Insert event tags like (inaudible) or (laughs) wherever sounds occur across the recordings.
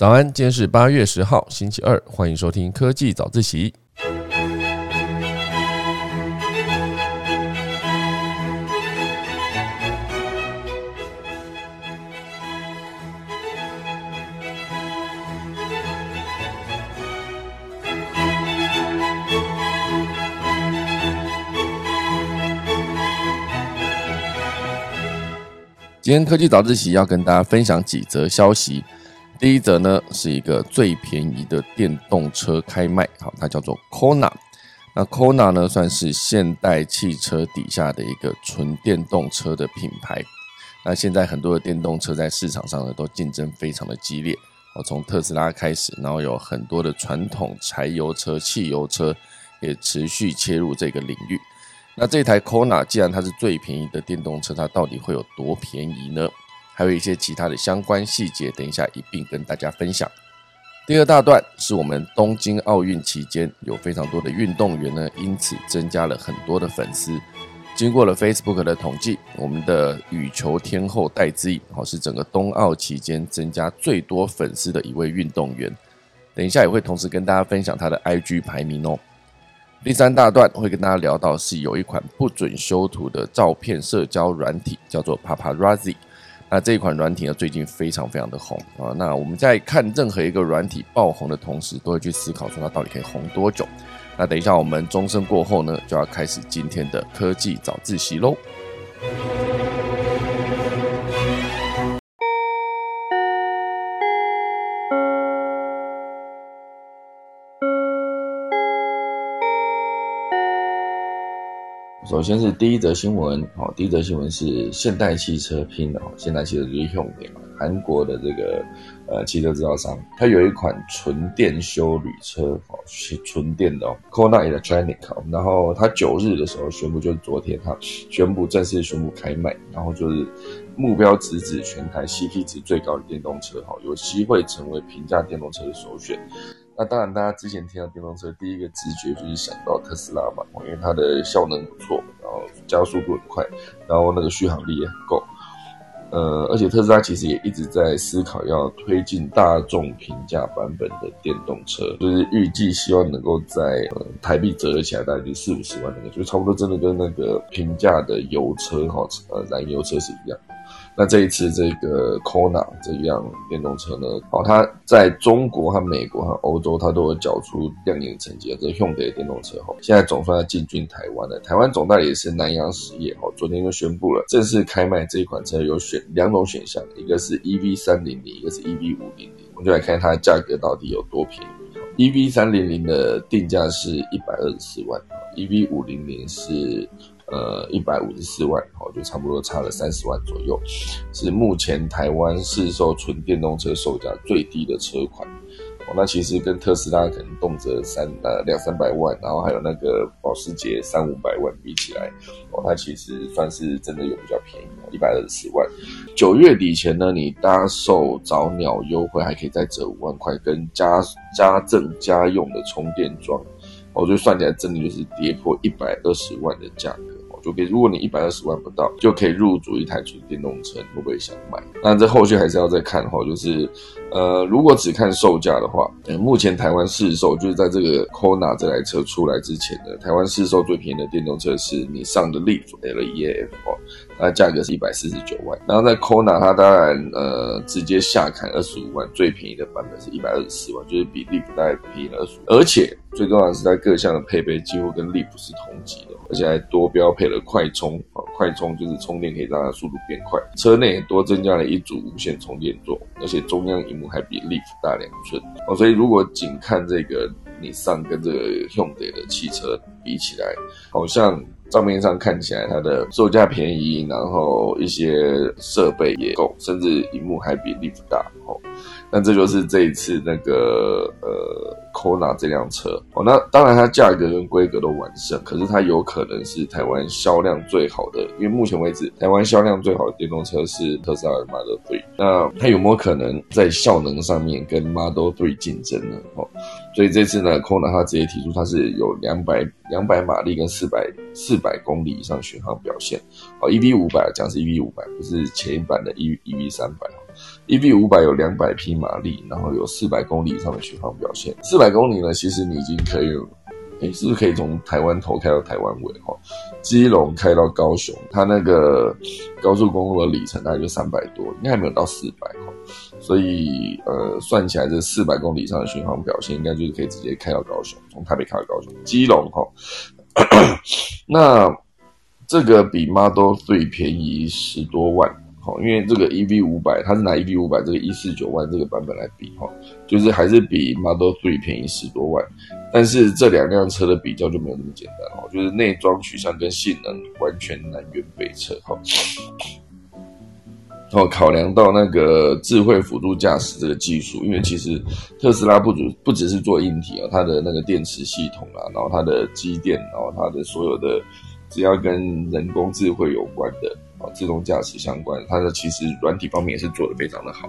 早安，今天是八月十号，星期二，欢迎收听科技早自习。今天科技早自习要跟大家分享几则消息。第一则呢，是一个最便宜的电动车开卖，好，它叫做 Kona。那 Kona 呢，算是现代汽车底下的一个纯电动车的品牌。那现在很多的电动车在市场上呢，都竞争非常的激烈。哦，从特斯拉开始，然后有很多的传统柴油车、汽油车也持续切入这个领域。那这台 Kona 既然它是最便宜的电动车，它到底会有多便宜呢？还有一些其他的相关细节，等一下一并跟大家分享。第二大段是我们东京奥运期间有非常多的运动员呢，因此增加了很多的粉丝。经过了 Facebook 的统计，我们的羽球天后戴资颖，好是整个冬奥期间增加最多粉丝的一位运动员。等一下也会同时跟大家分享他的 IG 排名哦。第三大段会跟大家聊到是有一款不准修图的照片社交软体，叫做 Paparazzi。那这一款软体呢，最近非常非常的红啊。那我们在看任何一个软体爆红的同时，都会去思考说它到底可以红多久。那等一下我们钟声过后呢，就要开始今天的科技早自习喽。首先是第一则新闻，好，第一则新闻是现代汽车拼的，现代汽车就是用的韩国的这个呃汽车制造商，它有一款纯电修旅车，哦，是纯电的哦，Kona Electronic，然后它九日的时候宣布，就是昨天它宣布正式宣布开卖，然后就是目标直指全台 CP 值最高的电动车，哈，有机会成为平价电动车的首选。那当然，大家之前听到电动车，第一个直觉就是想到特斯拉嘛，因为它的效能不错，然后加速度很快，然后那个续航力也很够。呃，而且特斯拉其实也一直在思考要推进大众平价版本的电动车，就是预计希望能够在台币折合起来大概就四五十万那个，就差不多真的跟那个平价的油车哈，呃，燃油车是一样。那这一次这个 Kona 这一辆电动车呢，哦，它在中国和美国和欧洲，它都有缴出亮眼成绩。这 Hyundai 电动车哈，现在总算要进军台湾了。台湾总代理是南洋实业哦，昨天就宣布了正式开卖这一款车，有选两种选项，一个是 EV 三零零，一个是 EV 五零零。我们就来看它的价格到底有多便宜。EV 三零零的定价是一百二十四万，EV 五零零是。呃，一百五十四万，哦，就差不多差了三十万左右，是目前台湾市售纯电动车售价最低的车款。哦，那其实跟特斯拉可能动辄三呃两三百万，然后还有那个保时捷三五百万比起来，哦，它其实算是真的有比较便宜，一百二十万。九月底前呢，你搭售早鸟优惠还可以再折五万块，跟家家政家用的充电桩，我觉得算起来真的就是跌破一百二十万的价格。就可以，如果你一百二十万不到，就可以入主一台纯电动车，你会不会想买？那这后续还是要再看哈，就是，呃，如果只看售价的话，目前台湾市售就是在这个 Kona 这台车出来之前的台湾市售最便宜的电动车是你上的 Leaf L E A F 哦，它价格是一百四十九万。然后在 Kona 它当然呃直接下砍二十五万，最便宜的版本是一百二十四万，就是比 Leaf 大概便宜了二十五，而且。最重要的是，在各项的配备几乎跟 Leaf 是同级的，而且还多标配了快充啊，快充就是充电可以让它速度变快。车内多增加了一组无线充电座，而且中央荧幕还比 Leaf 大两寸哦。所以如果仅看这个你上跟这个 Hyundai 的汽车比起来，好像账面上看起来它的售价便宜，然后一些设备也够，甚至荧幕还比 Leaf 大哦。那这就是这一次那个呃。Kona 这辆车哦，那当然它价格跟规格都完胜，可是它有可能是台湾销量最好的，因为目前为止台湾销量最好的电动车是特斯拉的 Model Three。那它有没有可能在效能上面跟 Model Three 竞争呢？哦，所以这次呢，Kona 它直接提出它是有两百两百马力跟四百四百公里以上巡航表现。哦，EV 五百讲是 EV 五百，不是前一版的 E EV 三百。EV 五百有两百匹马力，然后有四百公里以上的续航表现。四百公里呢，其实你已经可以，诶，是不是可以从台湾头开到台湾尾？哈，基隆开到高雄，它那个高速公路的里程大概就三百多，应该还没有到四百哈。所以，呃，算起来这四百公里以上的巡航表现，应该就是可以直接开到高雄，从台北开到高雄。基隆哈，(coughs) 那这个比 Model Three 便宜十多万，因为这个 EV 五百，它是拿 EV 五百这个一四九万这个版本来比，哈，就是还是比 Model Three 便宜十多万。但是这两辆车的比较就没有那么简单，哦，就是内装取向跟性能完全南辕北辙，哈。哦，考量到那个智慧辅助驾驶这个技术，因为其实特斯拉不只不只是做硬体啊，它的那个电池系统啊，然后它的机电，然后它的所有的只要跟人工智慧有关的啊，自动驾驶相关，它的其实软体方面也是做的非常的好。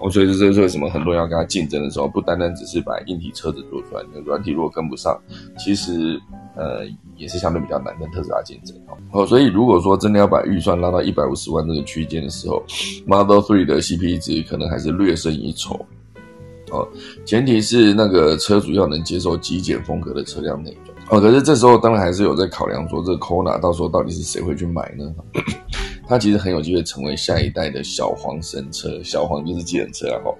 哦，所以这是为什么很多人要跟它竞争的时候，不单单只是把硬体车子做出来，那软体如果跟不上，其实。呃，也是相对比较难跟特斯拉竞争哦。所以如果说真的要把预算拉到一百五十万这个区间的时候，Model Three 的 CP 值可能还是略胜一筹哦。前提是那个车主要能接受极简风格的车辆内装哦。可是这时候当然还是有在考量说，这个 Kona 到时候到底是谁会去买呢？它其实很有机会成为下一代的小黄神车，小黄就是计程车啊。哈，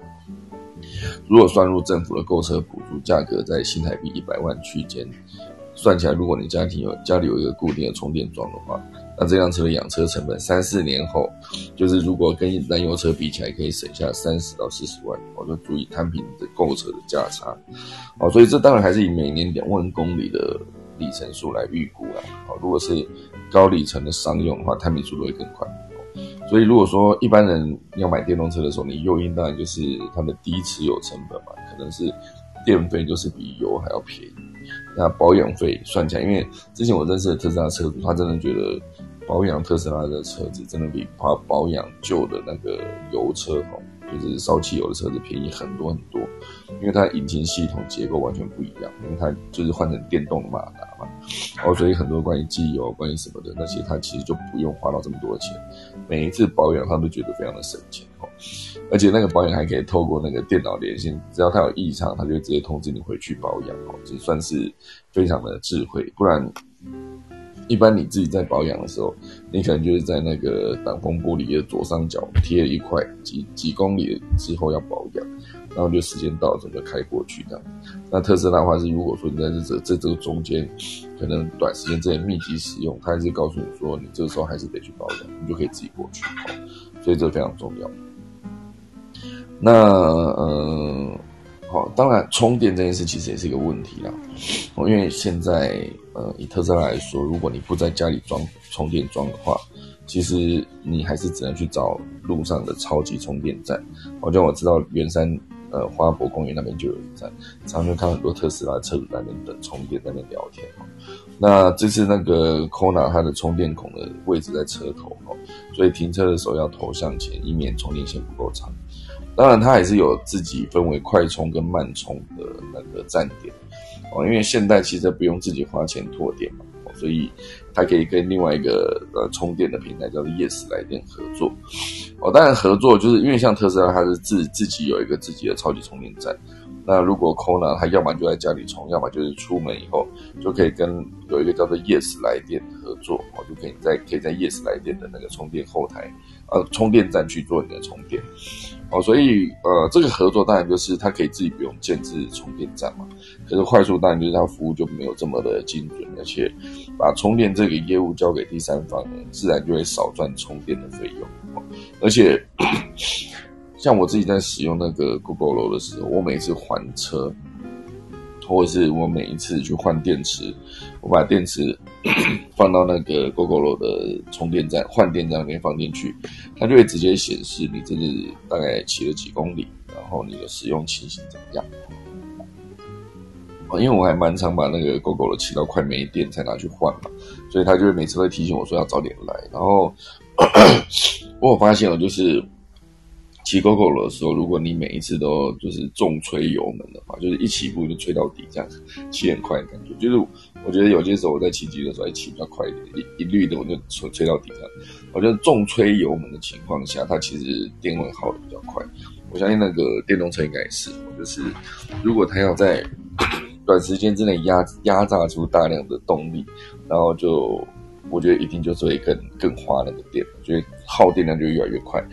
如果算入政府的购车补助，价格在新台币一百万区间。算起来，如果你家庭有家里有一个固定的充电桩的话，那这辆车的养车成本三四年后，就是如果跟燃油车比起来，可以省下三十到四十万，我就足以摊平的购车的价差。哦，所以这当然还是以每年两万公里的里程数来预估啦。哦，如果是高里程的商用的话，摊平速度会更快。所以如果说一般人要买电动车的时候，你诱因当然就是它的低持有成本嘛，可能是电费就是比油还要便宜。那保养费算起来，因为之前我认识的特斯拉车主，他真的觉得保养特斯拉的车子真的比他保养旧的那个油车好，就是烧汽油的车子便宜很多很多，因为它引擎系统结构完全不一样，因为它就是换成电动的马达嘛，哦，所以很多关于机油、关于什么的那些，它其实就不用花到这么多钱，每一次保养他都觉得非常的省钱哦。而且那个保养还可以透过那个电脑连线，只要它有异常，它就直接通知你回去保养哦，这算是非常的智慧。不然，一般你自己在保养的时候，你可能就是在那个挡风玻璃的左上角贴了一块，几几公里之后要保养，然后就时间到了，整个开过去这样。那特斯拉的话是，如果说你在这这这个中间，可能短时间之内密集使用，它还是告诉你说，你这个时候还是得去保养，你就可以自己过去。所以这非常重要。那呃，好，当然充电这件事其实也是一个问题啦。因为现在呃，以特斯拉来说，如果你不在家里装充电桩的话，其实你还是只能去找路上的超级充电站。好像我知道圆山呃花博公园那边就有一站，常常看很多特斯拉车主在那边等充电，在那边聊天。那这次那个 Kona 它的充电孔的位置在车头哦，所以停车的时候要头向前，以免充电线不够长。当然，它还是有自己分为快充跟慢充的那个站点哦。因为现代汽车不用自己花钱拓点嘛，哦所以它可以跟另外一个呃充电的平台叫做 Yes 来电合作哦。当然，合作就是因为像特斯拉，它是自自己有一个自己的超级充电站。那如果 Kona 它要么就在家里充，要么就是出门以后就可以跟有一个叫做 Yes 来电合作哦，就可以在可以在 Yes 来电的那个充电后台呃充电站去做你的充电哦，所以呃这个合作当然就是它可以自己不用建置充电站嘛，可是快速当然就是它服务就没有这么的精准，而且把充电这个业务交给第三方，自然就会少赚充电的费用，而且。像我自己在使用那个 Google 楼的时候，我每次还车，或者是我每一次去换电池，我把电池放到那个 Google 的充电站换电站那边放进去，它就会直接显示你这是大概骑了几公里，然后你的使用情形怎么样。因为我还蛮常把那个 Google 骑到快没电才拿去换嘛，所以他就会每次会提醒我说要早点来。然后 (coughs) 我有发现哦就是。骑 GoGo 的时候，如果你每一次都就是重吹油门的话，就是一起步就吹到底，这样骑很快的感觉。就是我觉得有些时候我在骑机的时候，还骑比较快一点，一一律的我就吹吹到底这样。我觉得重吹油门的情况下，它其实电会耗的比较快。我相信那个电动车应该也是，就是如果它要在短时间之内压压榨出大量的动力，然后就。我觉得一定就是会更更花那个电，所以耗电量就越来越快。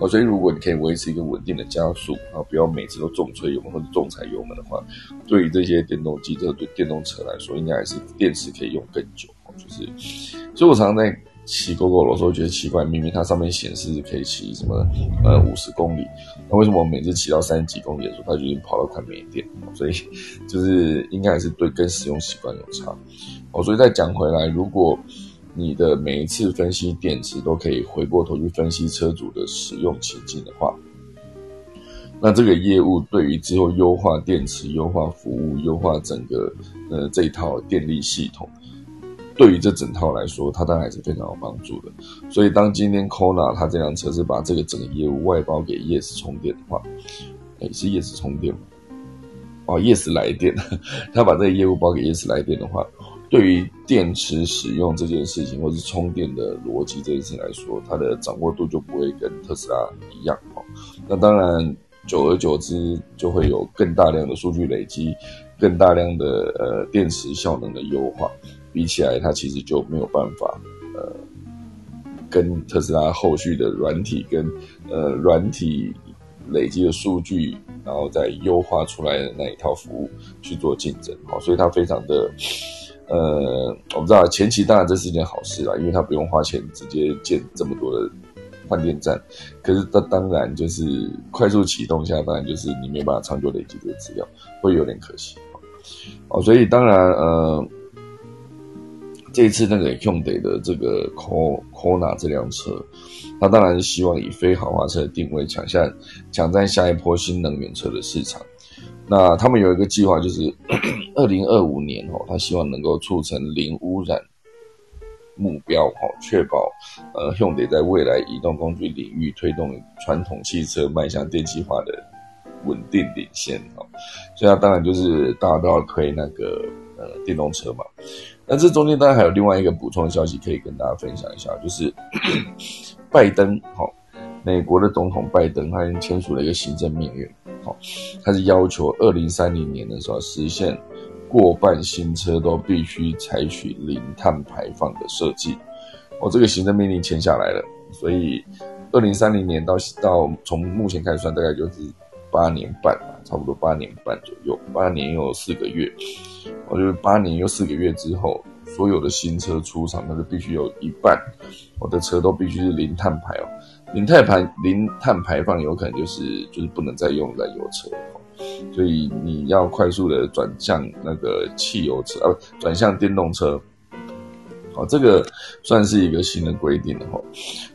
哦，所以如果你可以维持一个稳定的加速，啊，不要每次都重吹油门或者重踩油门的话，对于这些电动机车、对电动车来说，应该还是电池可以用更久。就是，所以我常常在骑 GoGo 的时候觉得奇怪，明明它上面显示可以骑什么呃五十公里，那为什么我每次骑到三十几公里的时候，它就已经跑到快没电？所以就是应该还是对跟使用习惯有差。哦，所以再讲回来，如果你的每一次分析电池都可以回过头去分析车主的使用情境的话，那这个业务对于之后优化电池、优化服务、优化整个呃这一套电力系统，对于这整套来说，它当然是非常有帮助的。所以当今天 Kona 它这辆车是把这个整个业务外包给 Yes 充电的话，哎，是 Yes 充电吗？哦，Yes 来电，(laughs) 他把这个业务包给 Yes 来电的话。对于电池使用这件事情，或是充电的逻辑这件事情来说，它的掌握度就不会跟特斯拉一样哦。那当然，久而久之就会有更大量的数据累积，更大量的呃电池效能的优化，比起来它其实就没有办法呃跟特斯拉后续的软体跟呃软体累积的数据，然后再优化出来的那一套服务去做竞争哦。所以它非常的。呃，我不知道前期当然这是一件好事啦，因为它不用花钱直接建这么多的换电站。可是它当然就是快速启动下，当然就是你没办法长久累积这个资料，会有点可惜哦。所以当然呃，这一次那个 h y u n d a 的这个 Kona 这辆车，它当然是希望以非豪华车的定位抢下抢占下一波新能源车的市场。那他们有一个计划，就是 (coughs) 二零二五年哦，他希望能够促成零污染目标哦，确保呃用得在未来移动工具领域推动传统汽车迈向电气化的稳定领先哦。所以他当然就是大家都要推那个呃电动车嘛。那这中间当然还有另外一个补充的消息可以跟大家分享一下，就是 (coughs) 拜登哦，美国的总统拜登他已经签署了一个行政命令。它是要求二零三零年的时候实现过半新车都必须采取零碳排放的设计。我这个行政命令签下来了，所以二零三零年到到从目前开始算，大概就是八年半吧，差不多八年半左右，八年又四个月。我觉得八年又四个月之后，所有的新车出厂，那就必须有一半我的车都必须是零碳排哦。零碳排零碳排放有可能就是就是不能再用燃油车，所以你要快速的转向那个汽油车，呃，转向电动车，好，这个算是一个新的规定了哈。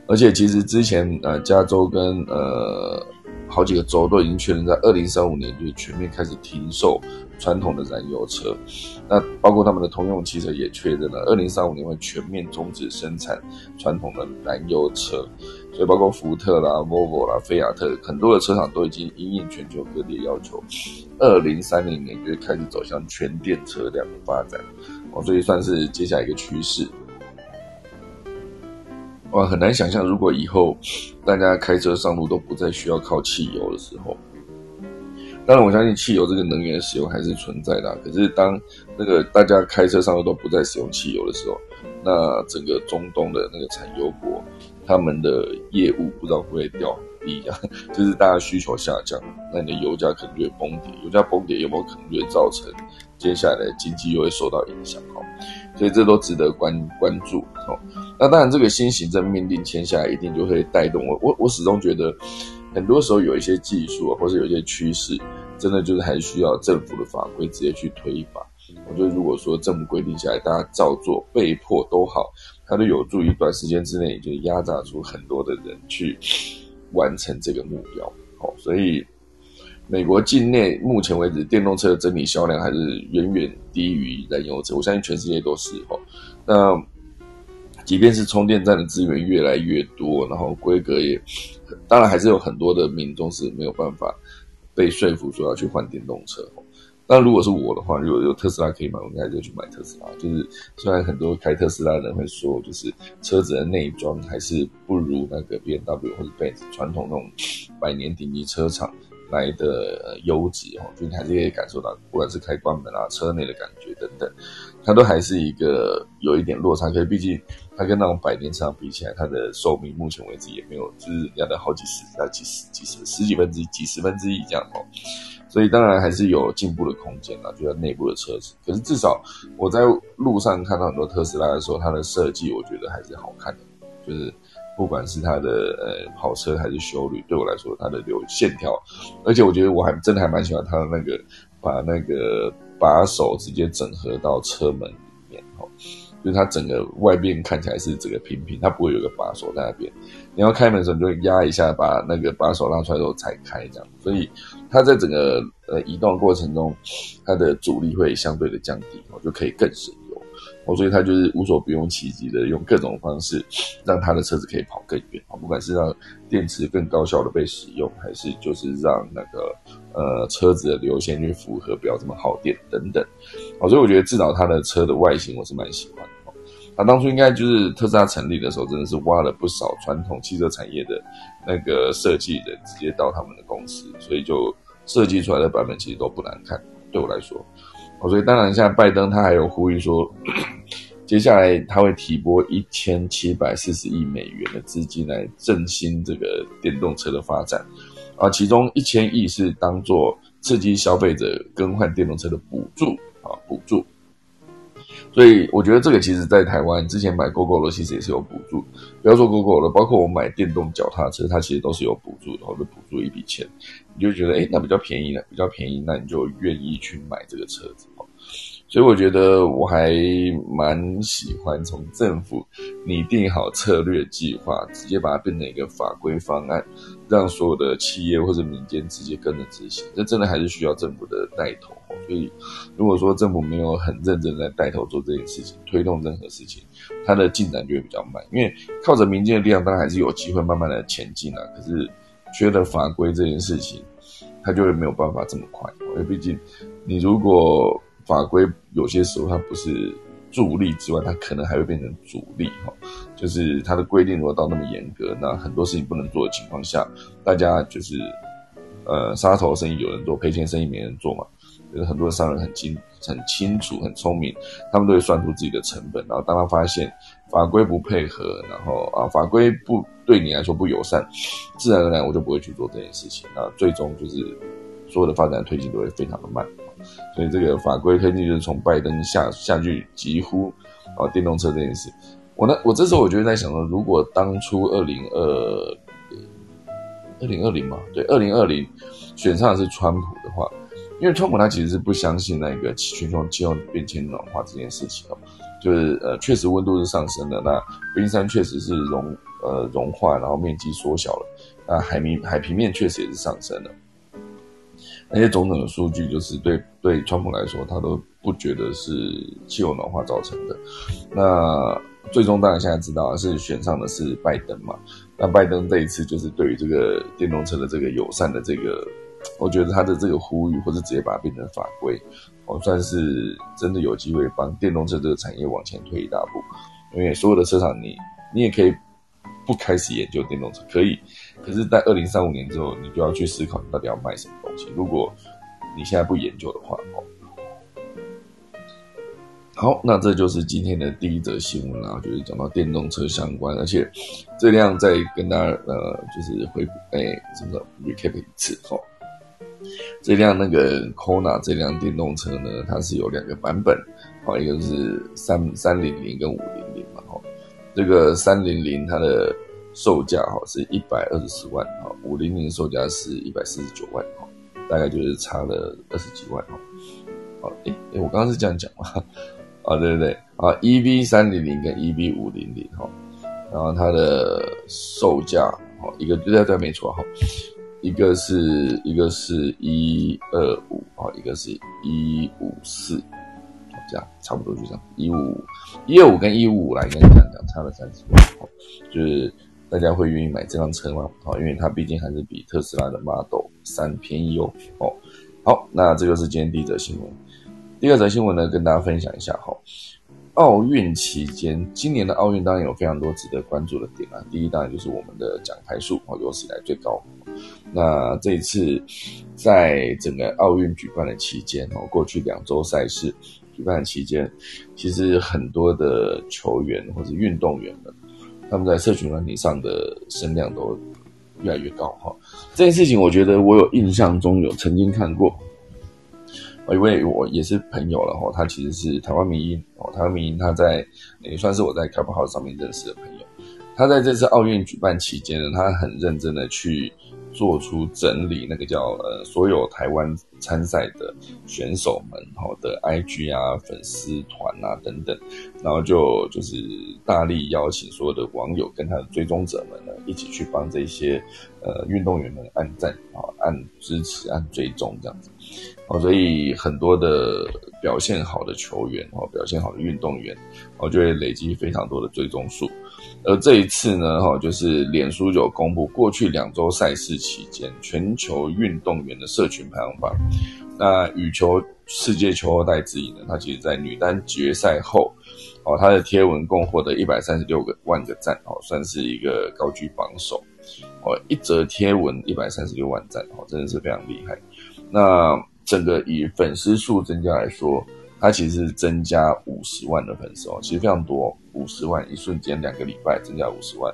而且其实之前呃，加州跟呃好几个州都已经确认在二零三五年就全面开始停售传统的燃油车，那包括他们的通用汽车也确认了二零三五年会全面终止生产传统的燃油车。所以，包括福特啦、Volvo 啦、菲亚特，很多的车厂都已经因应全球各地的要求，二零三零年就开始走向全电车辆的发展。哦，所以算是接下来一个趋势。哇，很难想象，如果以后大家开车上路都不再需要靠汽油的时候，当然我相信汽油这个能源使用还是存在的。可是，当那个大家开车上路都不再使用汽油的时候，那整个中东的那个产油国。他们的业务不知道会不会掉很低啊？(laughs) 就是大家需求下降，那你的油价可能就会崩跌。油价崩跌有没有可能就会造成接下来的经济又会受到影响？哦，所以这都值得关关注。哦，那当然这个新行政命令签下来，一定就会带动我。我我始终觉得，很多时候有一些技术或者有一些趋势，真的就是还需要政府的法规直接去推法。我觉得如果说政府规定下来，大家照做，被迫都好。它都有助于短时间之内就压榨出很多的人去完成这个目标。好，所以美国境内目前为止电动车的整体销量还是远远低于燃油车。我相信全世界都是。哈，那即便是充电站的资源越来越多，然后规格也，当然还是有很多的民众是没有办法被说服说要去换电动车。那如果是我的话，如果有特斯拉可以买，我应该就去买特斯拉。就是虽然很多开特斯拉的人会说，就是车子的内装还是不如那个 B M W 或者 Benz 传统那种百年顶级车厂。来的优质哦，就你还是可以感受到，不管是开关门啊、车内的感觉等等，它都还是一个有一点落差。可是毕竟它跟那种百年车比起来，它的寿命目前为止也没有就是人家的好几十、到几十、几十、十几分之一、几十分之一这样哦。所以当然还是有进步的空间啦，就在内部的车子。可是至少我在路上看到很多特斯拉的时候，它的设计我觉得还是好看的，就是。不管是它的呃跑车还是修旅，对我来说，它的流线条，而且我觉得我还真的还蛮喜欢它的那个把那个把手直接整合到车门，就是它整个外边看起来是整个平平，它不会有个把手在那边。你要开门的时候，你就压一下，把那个把手拉出来之后才开，这样。所以它在整个呃移动过程中，它的阻力会相对的降低，我就可以更省油。哦，所以它就是无所不用其极的用各种方式，让它的车子可以跑更远啊！不管是让电池更高效的被使用，还是就是让那个呃车子的流线去符合不要这么耗电等等。哦，所以我觉得至少它的车的外形我是蛮喜欢。他当初应该就是特斯拉成立的时候，真的是挖了不少传统汽车产业的那个设计人，直接到他们的公司，所以就设计出来的版本其实都不难看，对我来说。哦所以当然，现在拜登他还有呼吁说，接下来他会提拨一千七百四十亿美元的资金来振兴这个电动车的发展，啊，其中一千亿是当做刺激消费者更换电动车的补助啊，补助。所以我觉得这个其实，在台湾之前买 GoGo 的其实也是有补助，不要说 GoGo 了，包括我买电动脚踏车，它其实都是有补助的，或者补助一笔钱，你就觉得哎，那比较便宜了，比较便宜，那你就愿意去买这个车子。所以我觉得我还蛮喜欢从政府拟定好策略计划，直接把它变成一个法规方案，让所有的企业或者民间直接跟着执行。这真的还是需要政府的带头。所以如果说政府没有很认真在带头做这件事情，推动任何事情，它的进展就会比较慢。因为靠着民间的力量，当然还是有机会慢慢的前进啊。可是缺了法规这件事情，它就会没有办法这么快。因为毕竟你如果法规有些时候它不是助力之外，它可能还会变成阻力哈。就是它的规定如果到那么严格，那很多事情不能做的情况下，大家就是呃杀头生意有人做，赔钱生意没人做嘛。就是很多商人很清很清楚很聪明，他们都会算出自己的成本，然后当他发现法规不配合，然后啊法规不对你来说不友善，自然而然我就不会去做这件事情。那最终就是所有的发展推进都会非常的慢。所以这个法规推进就是从拜登下下去疾呼啊电动车这件事。我呢，我这时候我就在想说，如果当初二零二二零二零嘛，对，二零二零选上的是川普的话，因为川普他其实是不相信那个全球气候变迁暖化这件事情哦，就是呃确实温度是上升的，那冰山确实是融呃融化，然后面积缩小了，那海平海平面确实也是上升了。那些种种的数据，就是对对川普来说，他都不觉得是气候暖化造成的。那最终当然现在知道是选上的是拜登嘛？那拜登这一次就是对于这个电动车的这个友善的这个，我觉得他的这个呼吁，或者直接把它变成法规，我算是真的有机会帮电动车这个产业往前推一大步。因为所有的车厂，你你也可以不开始研究电动车，可以。可是，在二零三五年之后，你就要去思考你到底要卖什么东西。如果你现在不研究的话，哦，好，那这就是今天的第一则新闻啦，就是讲到电动车相关，而且这辆再跟大家呃，就是回顾哎，什么 recap 一次哦。这辆那个 Kona 这辆电动车呢，它是有两个版本，哦，一个是三三零零跟五零零嘛，哈，这个三零零它的。售价哈是一百二十四万哈，五零零售价是一百四十九万哈，大概就是差了二十几万哈。好，诶诶，我刚刚是这样讲嘛？(laughs) 啊，对对对，啊，E V 三零零跟 E V 五零零哈，然后它的售价哈，一个对对对，没错哈，一个是一个是一二五啊，一个是一五四，这样差不多就这样，一五一二五跟一五五来跟你讲讲，差了三十万，就是大家会愿意买这辆车吗？哦，因为它毕竟还是比特斯拉的 Model 三便宜哦。哦，好，那这就是今天第一则新闻。第二则新闻呢，跟大家分享一下哈。奥运期间，今年的奥运当然有非常多值得关注的点啊。第一，当然就是我们的奖牌数哦，有史以来最高。那这一次，在整个奥运举办的期间哦，过去两周赛事举办的期间，其实很多的球员或者运动员们，他们在社群软体上的声量都越来越高哈。这件事情，我觉得我有印象中有曾经看过。因为我也是朋友了哈，他其实是台湾民音哦，台湾民音他在也算是我在开发号上面认识的朋友。他在这次奥运举办期间呢，他很认真的去做出整理，那个叫呃所有台湾参赛的选手们哈的 IG 啊、粉丝团啊等等，然后就就是大力邀请所有的网友跟他的追踪者们呢，一起去帮这些呃运动员们按赞啊、按支持、按追踪这样子。哦，所以很多的表现好的球员哦，表现好的运动员哦，就会累积非常多的追踪数。而这一次呢，哈，就是脸书就公布过去两周赛事期间全球运动员的社群排行榜。那羽球世界球后代之一呢，他其实在女单决赛后，哦，他的贴文共获得一百三十六个万个赞，哦，算是一个高居榜首。哦，一则贴文一百三十六万赞，哦，真的是非常厉害。那整个以粉丝数增加来说，它其实是增加五十万的粉丝哦，其实非常多，五十万一瞬间两个礼拜增加五十万，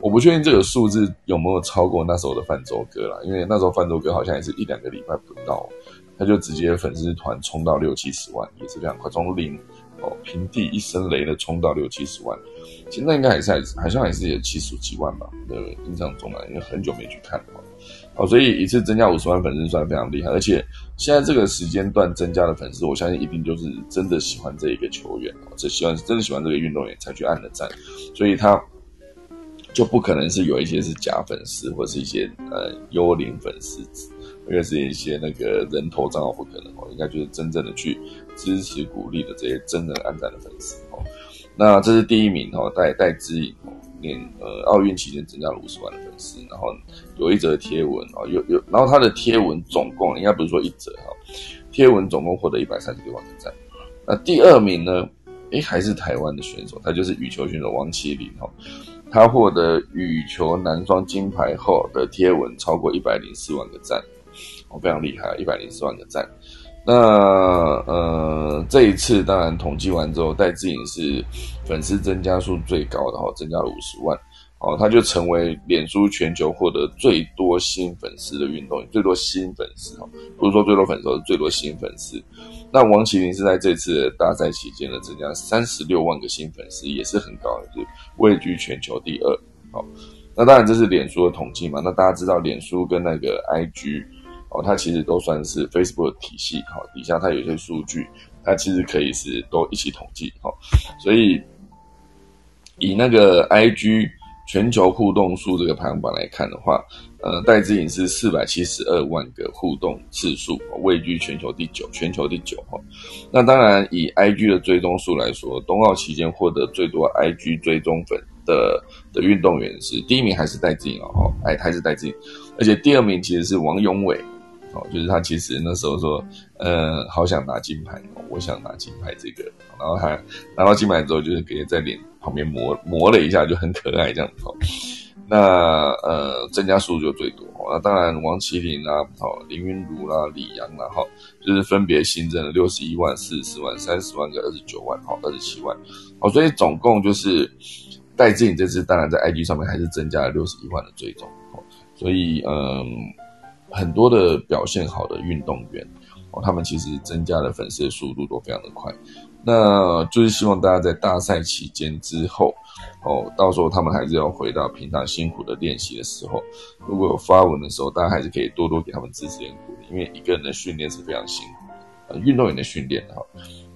我不确定这个数字有没有超过那时候的泛舟哥啦，因为那时候泛舟哥好像也是一两个礼拜不到，他就直接粉丝团冲到六七十万，也是非常快，从零哦平地一声雷的冲到六七十万，现在应该还是好像还是有七十几万吧，的印象中啊，因为很久没去看了。哦，所以一次增加五十万粉丝算非常厉害，而且现在这个时间段增加的粉丝，我相信一定就是真的喜欢这一个球员哦，这喜欢真的喜欢这个运动员才去按的赞，所以他就不可能是有一些是假粉丝或是一些呃幽灵粉丝，因为是一些那个人头账号不可能哦，应该就是真正的去支持鼓励的这些真人按赞的粉丝哦。那这是第一名哦，戴戴之颖哦。年呃，奥运期间增加了五十万的粉丝，然后有一则贴文啊，有有，然后他的贴文总共应该不是说一则哈，贴文总共获得一百三十六万个赞。那第二名呢？诶，还是台湾的选手，他就是羽球选手王麒麟哈，他获得羽球男双金牌后的贴文超过一百零四万个赞，哦，非常厉害，一百零四万个赞。那呃，这一次当然统计完之后，戴志颖是粉丝增加数最高的哈，增加了五十万，哦，他就成为脸书全球获得最多新粉丝的运动员，最多新粉丝哈，不是说最多粉丝，是最多新粉丝。那王麒麟是在这次大赛期间呢，增加三十六万个新粉丝，也是很高，是位居全球第二。好，那当然这是脸书的统计嘛，那大家知道脸书跟那个 IG。哦，它其实都算是 Facebook 体系，好，底下它有一些数据，它其实可以是都一起统计，好，所以以那个 IG 全球互动数这个排行榜来看的话，呃，戴之颖是四百七十二万个互动次数，位居全球第九，全球第九哈。那当然以 IG 的追踪数来说，冬奥期间获得最多 IG 追踪粉的的运动员是第一名还是戴之颖哦，哎，还是戴之颖，而且第二名其实是王永伟。哦，就是他其实那时候说，呃，好想拿金牌哦，我想拿金牌这个，然后他拿到金牌之后，就是给在脸旁边磨磨了一下，就很可爱这样子。哦。那呃，增加数就最多。那当然，王麒麟啊，好林云儒啦、李阳啦，哈，就是分别新增了六十一万、四十万、三十万跟二十九万，好，二十七万。哦，所以总共就是戴志颖这次当然在 IG 上面还是增加了六十一万的追踪。哦，所以嗯。很多的表现好的运动员哦，他们其实增加的粉丝的速度都非常的快。那就是希望大家在大赛期间之后哦，到时候他们还是要回到平常辛苦的练习的时候，如果有发文的时候，大家还是可以多多给他们支持跟鼓励，因为一个人的训练是非常辛苦，运动员的训练哈。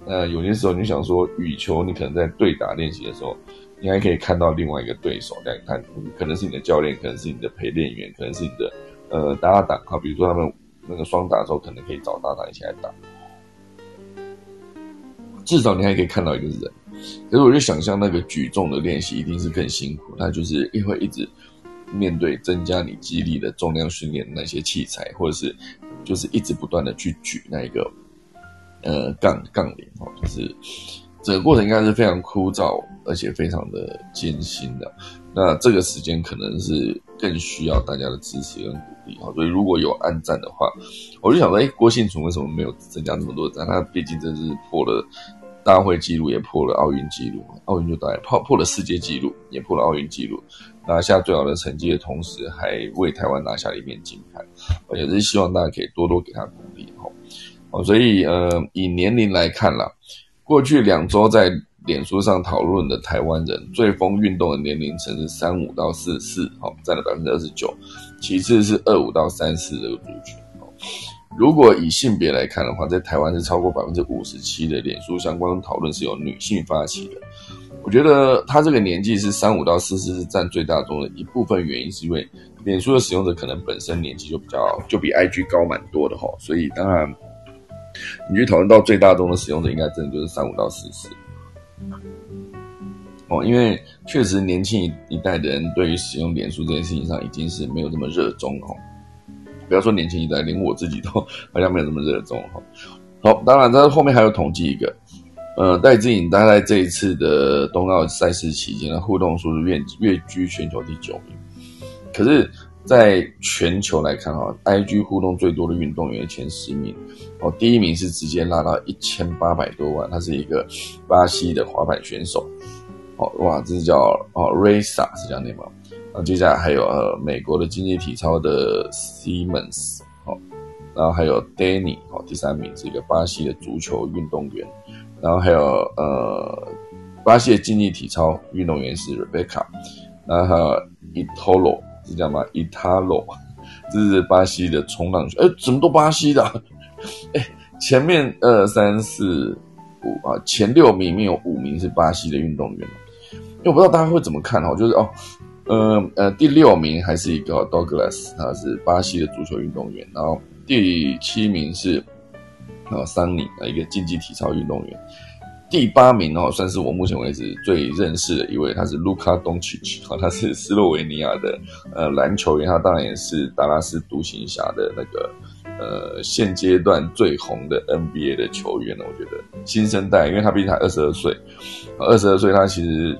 那有些时候你想说羽球，你可能在对打练习的时候，你还可以看到另外一个对手，这样看，可能是你的教练，可能是你的陪练员，可能是你的。呃，搭档啊，比如说他们那个双打的时候，可能可以找搭档一起来打。至少你还可以看到一个人。可是我就想象那个举重的练习一定是更辛苦，那就是会一直面对增加你肌力的重量训练那些器材，或者是就是一直不断的去举那一个呃杠杠铃哦，就是整个过程应该是非常枯燥而且非常的艰辛的。那这个时间可能是更需要大家的支持跟鼓所以如果有暗战的话，我就想说，哎，郭信存为什么没有增加这么多赞？他毕竟这是破了。大会纪录也破了奥运纪录，奥运就大概破破了世界纪录，也破了奥运纪录，拿下最好的成绩的同时，还为台湾拿下了一面金牌，而且是希望大家可以多多给他鼓励。哦，所以呃，以年龄来看啦，过去两周在脸书上讨论的台湾人最疯运动的年龄层是三五到四四，好，占了百分之二十九，其次是二五到三四这个族群。如果以性别来看的话，在台湾是超过百分之五十七的脸书相关讨论是由女性发起的。我觉得他这个年纪是三五到四四是占最大宗的一部分原因，是因为脸书的使用者可能本身年纪就比较就比 IG 高蛮多的哈，所以当然你去讨论到最大宗的使用者，应该真的就是三五到四四。哦，因为确实年轻一代的人对于使用脸书这件事情上已经是没有这么热衷哦。不要说年轻一代，连我自己都 (laughs) 好像没有那么热衷哈。好，当然，在后面还有统计一个，呃，戴志颖他在这一次的冬奥赛事期间的互动数是跃跃居全球第九名。可是，在全球来看哈，IG 互动最多的运动员前十名，哦，第一名是直接拉到一千八百多万，他是一个巴西的滑板选手。哦，哇，这是叫哦 Raysa 是这样念吗？啊，接下来还有呃，美国的竞技体操的 Simmons，好，然后还有 Danny，好，第三名是一个巴西的足球运动员，然后还有呃，巴西的竞技体操运动员是 Rebecca，然后还有 Italo，是这样吗？Italo，这是巴西的冲浪选，哎，怎么都巴西的？(laughs) 哎，前面二三四五啊，前六名里面有五名是巴西的运动员，因为我不知道大家会怎么看哈，就是哦。呃呃，第六名还是一个 Douglas，他是巴西的足球运动员。然后第七名是呃桑尼，一个竞技体操运动员。第八名哦，算是我目前为止最认识的一位，他是卢卡东契奇，他是斯洛维尼亚的呃篮球员，他当然也是达拉斯独行侠的那个呃现阶段最红的 NBA 的球员呢。我觉得新生代，因为他毕竟才二十二岁，二十二岁他其实。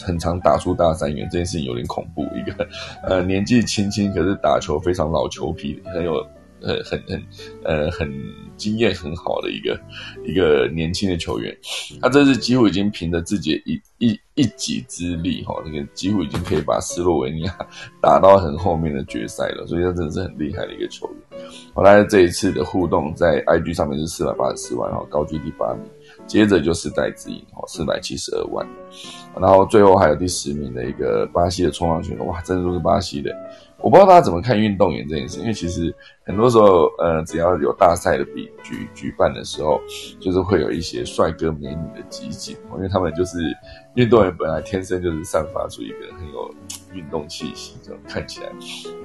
很常打出大三元这件事情有点恐怖。一个呃年纪轻轻，可是打球非常老球皮，很有呃很很呃很经验很好的一个一个年轻的球员。他这次几乎已经凭着自己一一一己之力哈，那个几乎已经可以把斯洛维尼亚打到很后面的决赛了。所以他真的是很厉害的一个球员。后来这一次的互动在 IG 上面是四百八十四万哈，高居第八名。接着就是戴资颖哦，四百七十二万，然后最后还有第十名的一个巴西的冲浪选手，哇，真的都是巴西的。我不知道大家怎么看运动员这件事，因为其实很多时候，呃，只要有大赛的比举举办的时候，就是会有一些帅哥美女的集锦，因为他们就是运动员本来天生就是散发出一个很有运动气息，这种看起来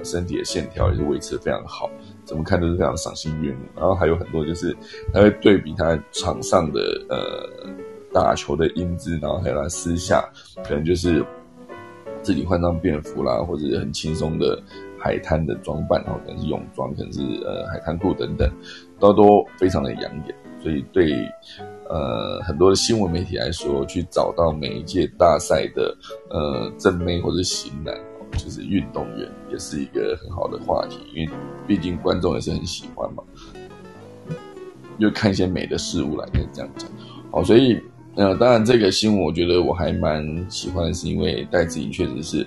身体的线条也是维持的非常好。怎么看都是非常赏心悦目，然后还有很多就是他会对比他场上的呃打球的英姿，然后还有他私下可能就是自己换上便服啦，或者很轻松的海滩的装扮，然后可能是泳装，可能是呃海滩裤等等，都都非常的养眼。所以对呃很多的新闻媒体来说，去找到每一届大赛的呃正妹或者型男。就是运动员也是一个很好的话题，因为毕竟观众也是很喜欢嘛，就看一些美的事物来跟这样讲。哦，所以呃，当然这个新闻我觉得我还蛮喜欢，是因为戴志颖确实是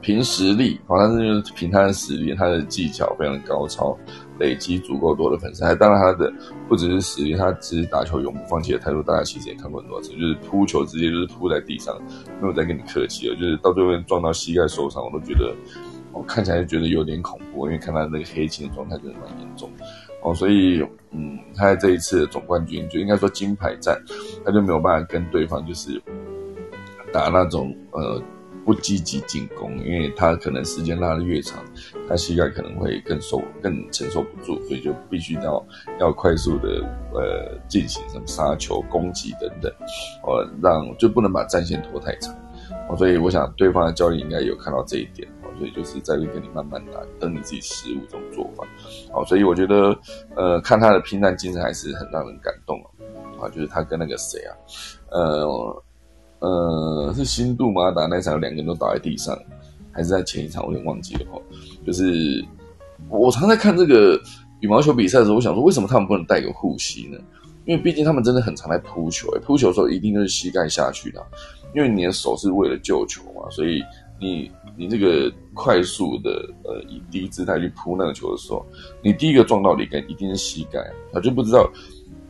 凭实力，好像是就是凭他的实力，他的技巧非常高超。累积足够多的粉丝，还当然他的不只是实力，他其实打球永不放弃的态度，大家其实也看过很多次，就是扑球直接就是扑在地上，没有再跟你客气了，就是到最后撞到膝盖受伤，我都觉得我看起来就觉得有点恐怖，因为看他那个黑青的状态真的蛮严重哦，所以嗯，他这一次的总冠军就应该说金牌战，他就没有办法跟对方就是打那种呃不积极进攻，因为他可能时间拉得越长，他膝盖可能会更受更承受不住，所以就必须要要快速的呃进行什么杀球、攻击等等，呃，让就不能把战线拖太长。所以我想对方的教练应该有看到这一点，所以就是在跟你慢慢打，等你自己失误这种做法。好，所以我觉得呃看他的拼战精神还是很让人感动啊，就是他跟那个谁啊，呃。呃，是新度吗？打那场两个人都倒在地上，还是在前一场？我有点忘记了哈。就是我常在看这个羽毛球比赛的时候，我想说，为什么他们不能带个护膝呢？因为毕竟他们真的很常在扑球，扑球的时候一定都是膝盖下去的，因为你的手是为了救球嘛，所以你你这个快速的呃以低姿态去扑那个球的时候，你第一个撞到里根一定是膝盖，我就不知道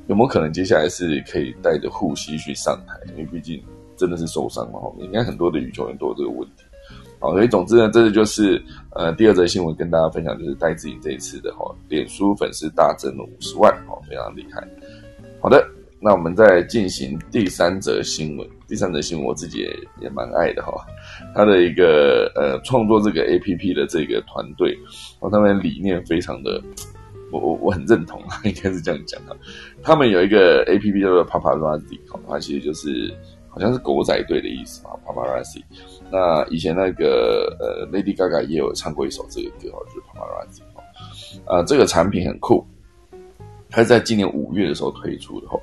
有没有可能接下来是可以带着护膝去上台，因为毕竟。真的是受伤了哈，应该很多的羽球员都有这个问题。好，所以总之呢，这个就是呃第二则新闻跟大家分享，就是戴志颖这一次的哈，脸书粉丝大增了五十万，哦，非常厉害。好的，那我们再进行第三则新闻。第三则新闻我自己也也蛮爱的哈，(laughs) 他的一个呃创作这个 A P P 的这个团队，哦，他们理念非常的，我我我很认同啊，(laughs) 应该是这样讲啊。他们有一个 A P P 叫做 Paparazzi，它其实就是。好像是狗仔队的意思嘛，Paparazzi。那以前那个呃，Lady Gaga 也有唱过一首这个歌哦，就是 Paparazzi。啊，这个产品很酷，它在今年五月的时候推出的哦。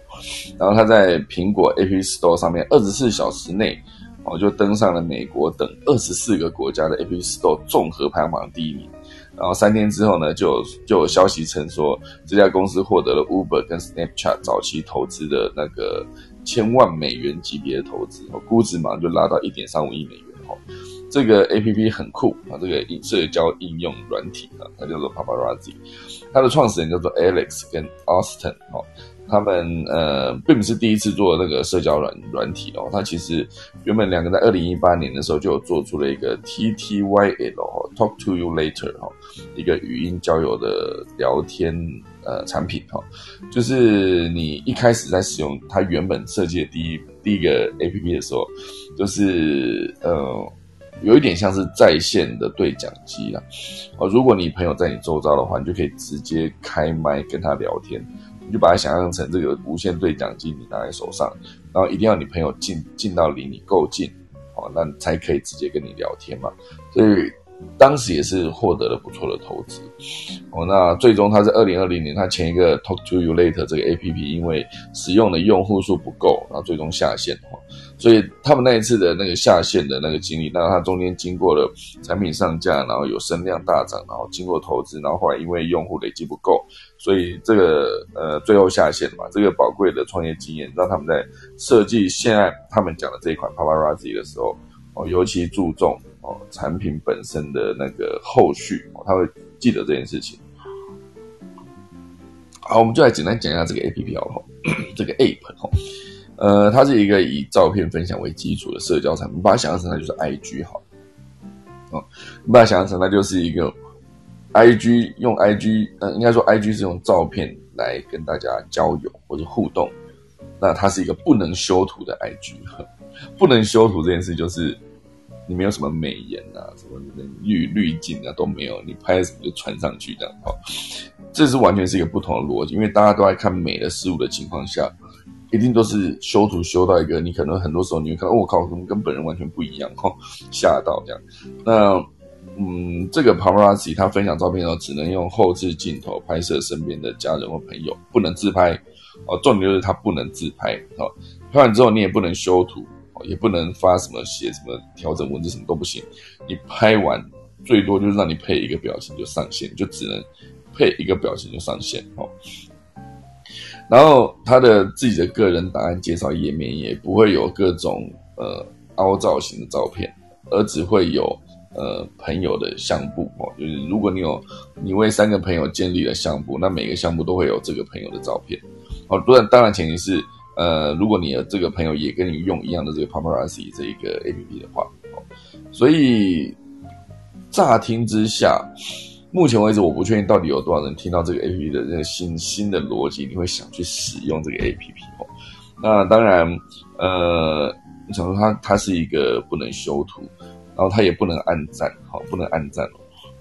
然后它在苹果 App Store 上面二十四小时内哦，就登上了美国等二十四个国家的 App Store 综合排行榜第一名。然后三天之后呢，就有就有消息称说，这家公司获得了 Uber 跟 Snapchat 早期投资的那个。千万美元级别的投资，哦估值马上就拉到一点三五亿美元哦。这个 A P P 很酷啊，这个社交应用软体啊，它叫做 Paparazzi，它的创始人叫做 Alex 跟 Austin 哦。他们呃并不是第一次做那个社交软软体哦，他其实原本两个在二零一八年的时候就有做出了一个 T T Y L 哦，Talk to you later 哈，一个语音交友的聊天呃产品哈，就是你一开始在使用它原本设计的第一第一个 A P P 的时候，就是呃有一点像是在线的对讲机啦哦，如果你朋友在你周遭的话，你就可以直接开麦跟他聊天。你就把它想象成这个无线对讲机，你拿在手上，然后一定要你朋友近近到离你够近，哦，那才可以直接跟你聊天嘛。所以当时也是获得了不错的投资，哦，那最终他在二零二零年，他前一个 Talk to You Later 这个 A P P 因为使用的用户数不够，然后最终下线，哦，所以他们那一次的那个下线的那个经历，那他中间经过了产品上架，然后有声量大涨，然后经过投资，然后后来因为用户累积不够。所以这个呃最后下线嘛，这个宝贵的创业经验，让他们在设计现在他们讲的这一款 Paparazzi 的时候，哦尤其注重哦产品本身的那个后续，哦他会记得这件事情。好，我们就来简单讲一下这个 A P P 哦，这个 App 哦，呃，它是一个以照片分享为基础的社交产品，把它想象成它就是 I G 好，哦，你把它想象成它就是一个。I G 用 I G，呃，应该说 I G 是用照片来跟大家交友或者互动，那它是一个不能修图的 I G，(laughs) 不能修图这件事就是你没有什么美颜啊，什么滤滤镜啊都没有，你拍什么就传上去这样，好，这是完全是一个不同的逻辑，因为大家都在看美的事物的情况下，一定都是修图修到一个你可能很多时候你会看到，我靠，怎么跟本人完全不一样，哈，吓到这样，那。嗯，这个 paparazzi 他分享照片的时候，只能用后置镜头拍摄身边的家人或朋友，不能自拍。哦，重点就是他不能自拍。哦，拍完之后你也不能修图，哦，也不能发什么写什么调整文字，什么都不行。你拍完最多就是让你配一个表情就上线，就只能配一个表情就上线。哦，然后他的自己的个人档案介绍页面也不会有各种呃凹造型的照片，而只会有。呃，朋友的相簿哦，就是如果你有你为三个朋友建立了相簿，那每个相簿都会有这个朋友的照片哦。当然，当然前提是呃，如果你的这个朋友也跟你用一样的这个 Paparazzi 这一个 A P P 的话哦，所以乍听之下，目前为止我不确定到底有多少人听到这个 A P P 的这个新新的逻辑，你会想去使用这个 A P P 哦。那当然，呃，你想说它它是一个不能修图。然后他也不能按赞，好，不能按赞。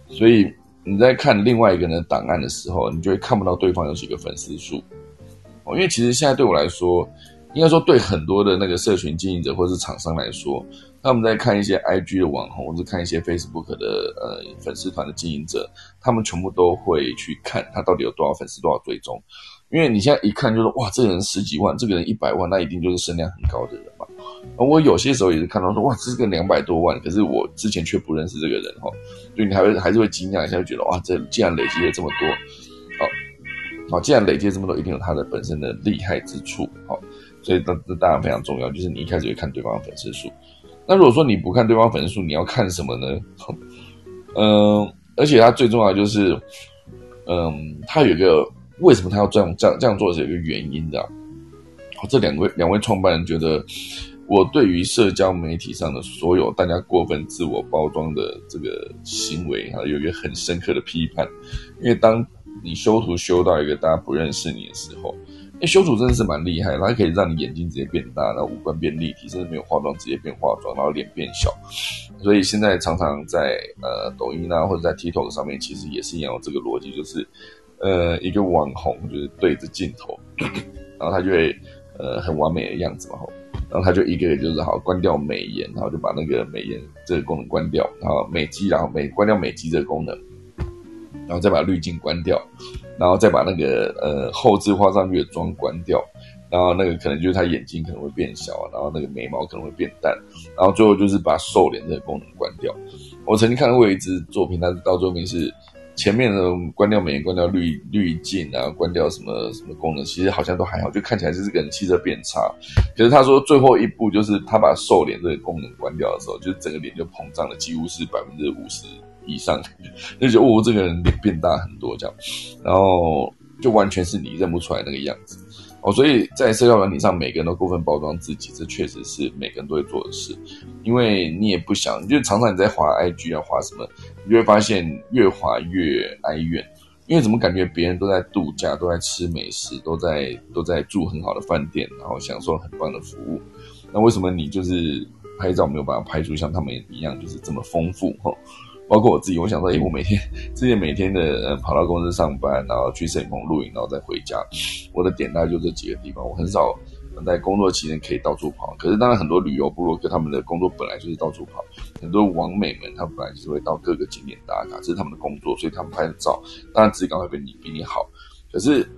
所以你在看另外一个人的档案的时候，你就会看不到对方有几个粉丝数哦。因为其实现在对我来说，应该说对很多的那个社群经营者或者是厂商来说，他们在看一些 IG 的网红，或者看一些 Facebook 的呃粉丝团的经营者，他们全部都会去看他到底有多少粉丝，多少追踪。因为你现在一看就是哇，这个人十几万，这个人一百万，那一定就是声量很高的人嘛。我有些时候也是看到说哇，这是个两百多万，可是我之前却不认识这个人哈，所以你还会还是会惊讶一下，就觉得哇，这既然累积了这么多，好，好，既然累积这么多，一定有他的本身的厉害之处，好，所以这这当然非常重要，就是你一开始会看对方的粉丝数。那如果说你不看对方粉丝数，你要看什么呢？嗯，而且他最重要就是，嗯，他有一个。为什么他要这样这样这样做是有一个原因的。好，这两位两位创办人觉得，我对于社交媒体上的所有大家过分自我包装的这个行为啊，有一个很深刻的批判。因为当你修图修到一个大家不认识你的时候，哎，修图真的是蛮厉害，它可以让你眼睛直接变大，然后五官变立体，甚至没有化妆直接变化妆，然后脸变小。所以现在常常在呃抖音啊或者在 TikTok 上面，其实也是一样这个逻辑，就是。呃，一个网红就是对着镜头，(coughs) 然后他就会呃很完美的样子嘛，然后他就一个人就是好关掉美颜，然后就把那个美颜这个功能关掉，然后美肌，然后美关掉美肌这个功能，然后再把滤镜关掉，然后再把那个呃后置画上去的妆关掉，然后那个可能就是他眼睛可能会变小，然后那个眉毛可能会变淡，然后最后就是把瘦脸这个功能关掉。我曾经看过一支作品，但是到最后面是。前面的关掉美颜、关掉滤滤镜啊，关掉什么什么功能，其实好像都还好，就看起来就是个人气色变差。可是他说最后一步就是他把瘦脸这个功能关掉的时候，就整个脸就膨胀了，几乎是百分之五十以上，就觉得哦，这个人脸变大很多这样，然后就完全是你认不出来那个样子。哦，所以在社交软体上，每个人都过分包装自己，这确实是每个人都会做的事。因为你也不想，就常常你在滑 IG 啊，滑什么，你就会发现越滑越哀怨。因为怎么感觉别人都在度假，都在吃美食，都在都在住很好的饭店，然后享受很棒的服务。那为什么你就是拍照没有办法拍出像他们一样，就是这么丰富？哈。包括我自己，我想说，哎，我每天之前每天的呃跑到公司上班，然后去摄影棚录影，然后再回家，我的点大概就这几个地方。我很少在工作期间可以到处跑。可是当然很多旅游部落客他们的工作本来就是到处跑，很多网美们他本来就是会到各个景点打卡，这是他们的工作，所以他们拍的照当然质感会比你比你好。可是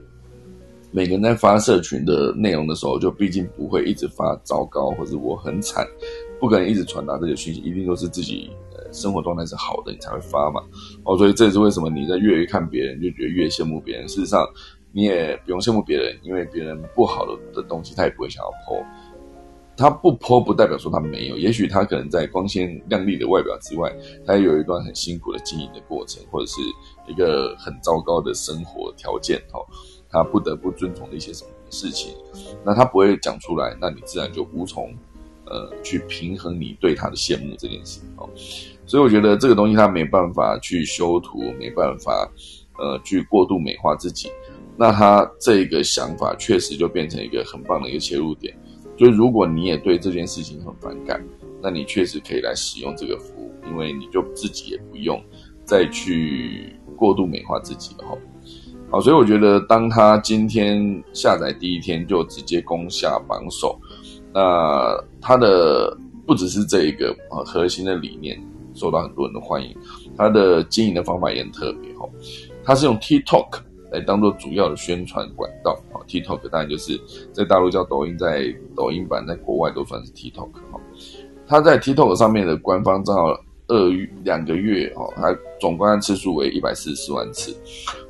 每个人在发社群的内容的时候，就毕竟不会一直发糟糕或者我很惨，不可能一直传达这些讯息，一定都是自己。生活状态是好的，你才会发嘛。哦，所以这也是为什么你在越看别人，就觉得越羡慕别人。事实上，你也不用羡慕别人，因为别人不好的的东西，他也不会想要剖。他不剖，不代表说他没有。也许他可能在光鲜亮丽的外表之外，他也有一段很辛苦的经营的过程，或者是一个很糟糕的生活条件。哦，他不得不遵从的一些什么事情，那他不会讲出来，那你自然就无从呃去平衡你对他的羡慕这件事。哦。所以我觉得这个东西它没办法去修图，没办法，呃，去过度美化自己。那他这个想法确实就变成一个很棒的一个切入点。就是如果你也对这件事情很反感，那你确实可以来使用这个服务，因为你就自己也不用再去过度美化自己了哈。好，所以我觉得当他今天下载第一天就直接攻下榜首，那他的不只是这一个啊核心的理念。受到很多人的欢迎，他的经营的方法也很特别哈，他是用 TikTok 来当做主要的宣传管道。啊，TikTok 当然就是在大陆叫抖音，在抖音版在国外都算是 TikTok 哈，他在 TikTok 上面的官方账号二两个月哈，他总观看次数为一百四十万次，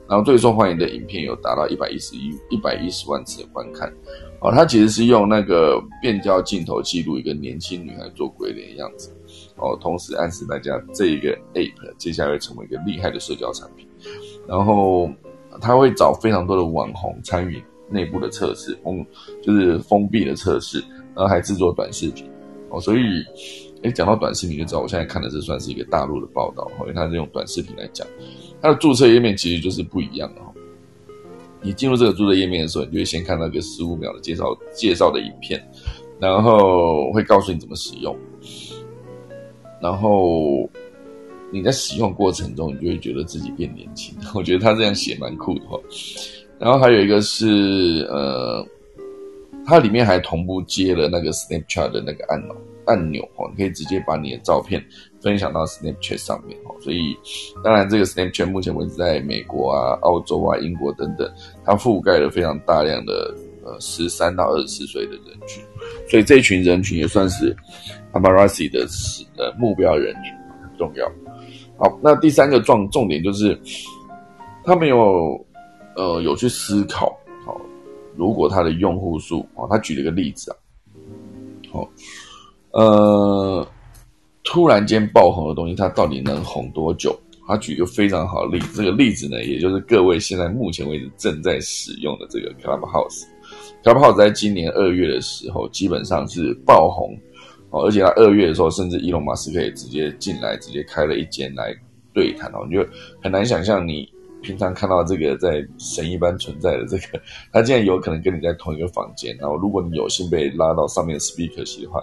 然后最受欢迎的影片有达到一百一十一一百一十万次的观看，哦，他其实是用那个变焦镜头记录一个年轻女孩做鬼脸的样子。哦，同时暗示大家这一个 App 接下来会成为一个厉害的社交产品，然后他会找非常多的网红参与内部的测试，封就是封闭的测试，然后还制作短视频。哦，所以，哎，讲到短视频就知道，我现在看的这算是一个大陆的报道，因为他是用短视频来讲，它的注册页面其实就是不一样的。你进入这个注册页面的时候，你就会先看到一个十五秒的介绍介绍的影片，然后会告诉你怎么使用。然后你在使用过程中，你就会觉得自己变年轻。我觉得他这样写蛮酷的哈。然后还有一个是呃，它里面还同步接了那个 Snapchat 的那个按钮按钮哦，你可以直接把你的照片分享到 Snapchat 上面哦。所以当然这个 Snapchat 目前为止在美国啊、澳洲啊、英国等等，它覆盖了非常大量的呃十三到二十四岁的人群，所以这群人群也算是 Paparazzi 的呃目标人群，很重要。好，那第三个重重点就是他没有。呃，有去思考，好，如果他的用户数，哦，他举了个例子啊，好，呃，突然间爆红的东西，它到底能红多久？他举一个非常好的例子，这个例子呢，也就是各位现在目前为止正在使用的这个 Clubhouse，Clubhouse 在今年二月的时候，基本上是爆红，哦，而且他二月的时候，甚至伊隆马斯克也直接进来，直接开了一间来对谈哦，你就很难想象你。平常看到这个在神一般存在的这个，(laughs) 他竟然有可能跟你在同一个房间。然后，如果你有幸被拉到上面 speaker 席的话，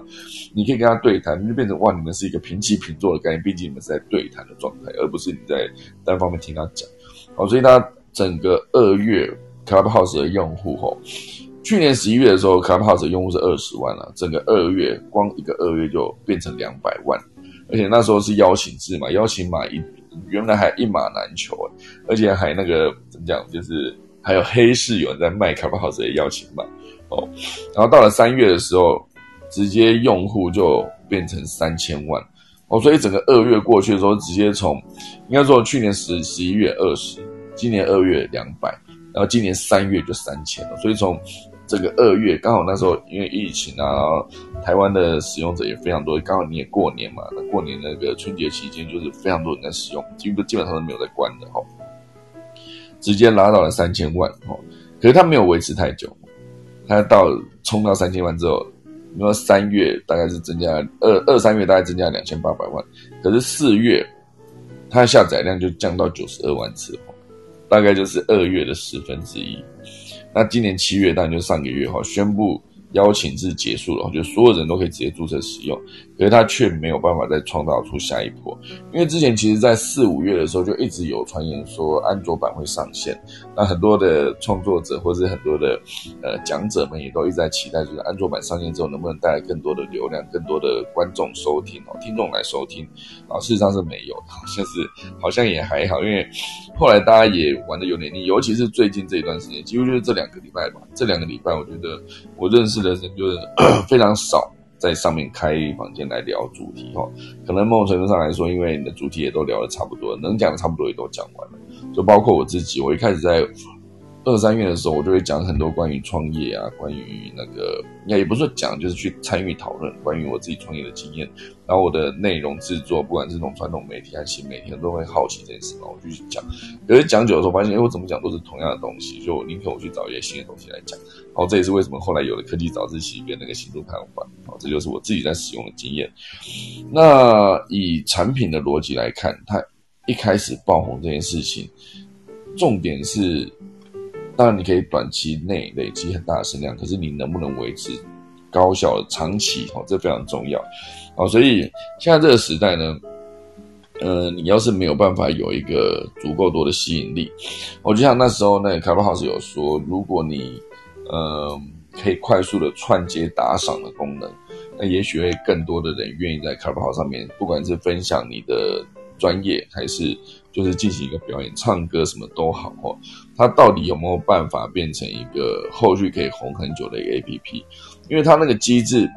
你可以跟他对谈，就变成哇，你们是一个平起平坐的概念。毕竟你们是在对谈的状态，而不是你在单方面听他讲。好，所以他整个二月 Clubhouse 的用户吼，去年十一月的时候，Clubhouse 的用户是二十万了，整个二月光一个二月就变成两百万，而且那时候是邀请制嘛，邀请码一。原来还一马难求而且还那个怎么讲，就是还有黑市有人在卖卡巴豪斯的邀请码哦。然后到了三月的时候，直接用户就变成三千万哦。所以整个二月过去的时候，直接从应该说去年十十一月二十，今年二月两百，然后今年三月就三千了。所以从这个二月刚好那时候因为疫情啊，然后台湾的使用者也非常多，刚好你也过年嘛，那过年那个春节期间就是非常多人在使用，基本基本上都没有在关的哈，直接拉到了三千万哈，可是它没有维持太久，它到冲到三千万之后，你说三月大概是增加二二三月大概增加两千八百万，可是四月它下载量就降到九十二万次，大概就是二月的十分之一。那今年七月，当然就上个月哈，宣布。邀请制结束了，就所有人都可以直接注册使用，可是他却没有办法再创造出下一波，因为之前其实，在四五月的时候就一直有传言说安卓版会上线，那很多的创作者或者很多的呃讲者们也都一直在期待，就是安卓版上线之后能不能带来更多的流量、更多的观众收听哦，听众来收听啊，事实上是没有，好像是好像也还好，因为后来大家也玩的有点腻，尤其是最近这一段时间，几乎就是这两个礼拜吧，这两个礼拜我觉得我认识。的人就是 (coughs) 非常少在上面开房间来聊主题哈，可能某种程度上来说，因为你的主题也都聊的差不多，能讲的差不多也都讲完了，就包括我自己，我一开始在。二三月的时候，我就会讲很多关于创业啊，关于那个，也不是讲，就是去参与讨论关于我自己创业的经验。然后我的内容制作，不管是这种传统媒体还是新媒体，都会好奇这件事嘛，我就去讲。可是讲久的时候，发现，哎，我怎么讲都是同样的东西，就宁可我去找一些新的东西来讲。然后这也是为什么后来有了科技早自习跟那个新竹排行榜。好，这就是我自己在使用的经验。那以产品的逻辑来看，它一开始爆红这件事情，重点是。当然，你可以短期内累积很大的声量，可是你能不能维持高效的长期？哦，这非常重要。哦，所以现在这个时代呢，呃，你要是没有办法有一个足够多的吸引力，我就像那时候那个卡巴 house 有说，如果你呃可以快速的串接打赏的功能，那也许会更多的人愿意在卡巴 house 上面，不管是分享你的专业还是。就是进行一个表演，唱歌什么都好哦。它到底有没有办法变成一个后续可以红很久的一个 A P P？因为它那个机制，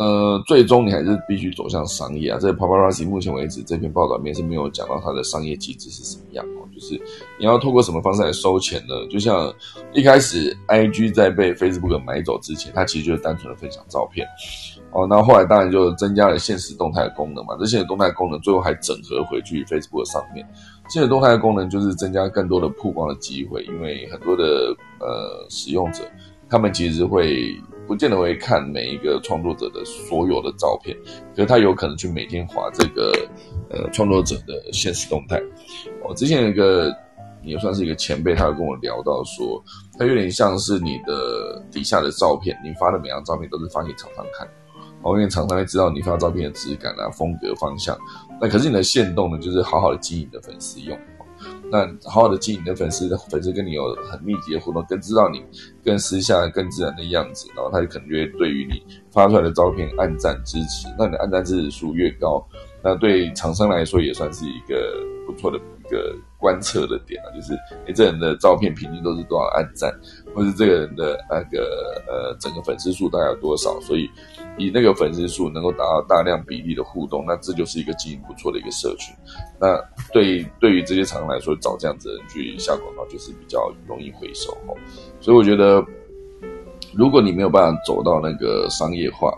呃，最终你还是必须走向商业啊。这 Paparazzi 目前为止这篇报道里面是没有讲到它的商业机制是什么样哦。就是你要透过什么方式来收钱呢？就像一开始 I G 在被 Facebook 买走之前，它其实就是单纯的分享照片。哦，那后来当然就增加了现实动态的功能嘛。这现实动态功能最后还整合回去 Facebook 上面。现实动态的功能就是增加更多的曝光的机会，因为很多的呃使用者，他们其实会不见得会看每一个创作者的所有的照片，可是他有可能去每天划这个呃创作者的现实动态。我之前有一个也算是一个前辈，他有跟我聊到说，他有点像是你的底下的照片，你发的每张照片都是发给厂商看。哦，因为厂商会知道你发照片的质感啊、风格、方向。那可是你的线动呢，就是好好的经营你的粉丝用。那好好的经营的粉丝，粉丝跟你有很密集的互动，更知道你更私下、更自然的样子，然后他就可能就会对于你发出来的照片按赞支持。那你的按赞支持数越高，那对厂商来说也算是一个不错的一个观测的点啊，就是你这人的照片平均都是多少按赞，或是这个人的那个呃整个粉丝数大概有多少，所以。以那个粉丝数能够达到大量比例的互动，那这就是一个经营不错的一个社群。那对对于这些厂商来说，找这样子的人去下广告就是比较容易回收哦。所以我觉得，如果你没有办法走到那个商业化，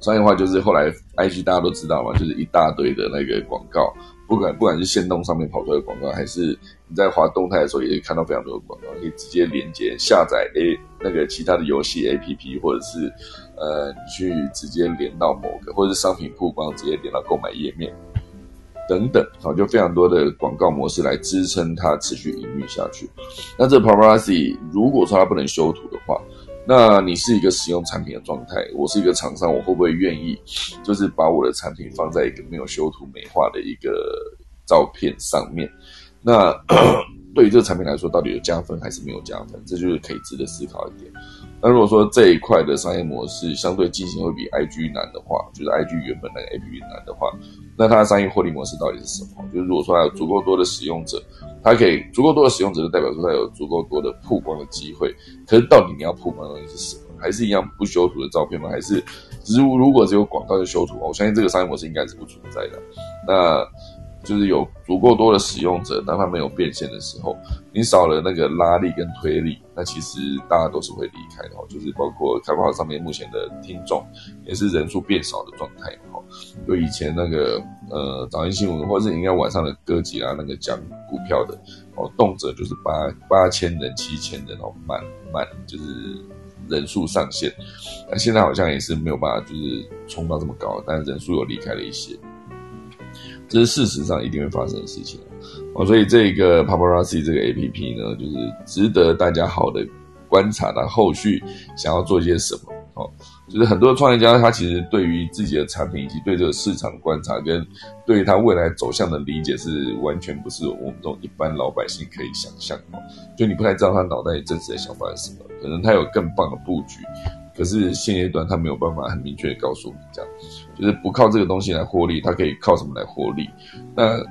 商业化就是后来 IG 大家都知道嘛，就是一大堆的那个广告。不管不管是线动上面跑出来的广告，还是你在滑动态的时候，也可以看到非常多的广告，可以直接连接下载 A 那个其他的游戏 APP，或者是呃你去直接连到某个，或者是商品曝光直接连到购买页面等等，好，就非常多的广告模式来支撑它持续营运下去。那这 Paparazzi 如果说它不能修图的话，那你是一个使用产品的状态，我是一个厂商，我会不会愿意，就是把我的产品放在一个没有修图美化的一个照片上面？那 (coughs) 对于这个产品来说，到底有加分还是没有加分？这就是可以值得思考一点。那如果说这一块的商业模式相对进行会比 IG 难的话，就是 IG 原本那个 APP 难的话，那它的商业获利模式到底是什么？就是如果说它有足够多的使用者。它可以足够多的使用者，就代表说它有足够多的曝光的机会。可是到底你要曝光的东西是什么？还是一样不修图的照片吗？还是如如果只有广告就修图？我相信这个商业模式应该是不存在的。那。就是有足够多的使用者，当他没有变现的时候，你少了那个拉力跟推力，那其实大家都是会离开的。就是包括开发上面目前的听众，也是人数变少的状态。哈，就以前那个呃早间新闻，或者是应该晚上的歌集啊，那个讲股票的，哦，动辄就是八八千人、七千人哦，满满就是人数上限。那现在好像也是没有办法，就是冲到这么高，但是人数有离开了一些。这是事实上一定会发生的事情哦，所以这个 Paparazzi 这个 A P P 呢，就是值得大家好的观察，它后续想要做一些什么哦。就是很多创业家他其实对于自己的产品以及对这个市场观察跟对于他未来走向的理解是完全不是我们这种一般老百姓可以想象哦。就你不太知道他脑袋里真实的想法是什么，可能他有更棒的布局。可是现阶段他没有办法很明确的告诉你，这样就是不靠这个东西来获利，他可以靠什么来获利？那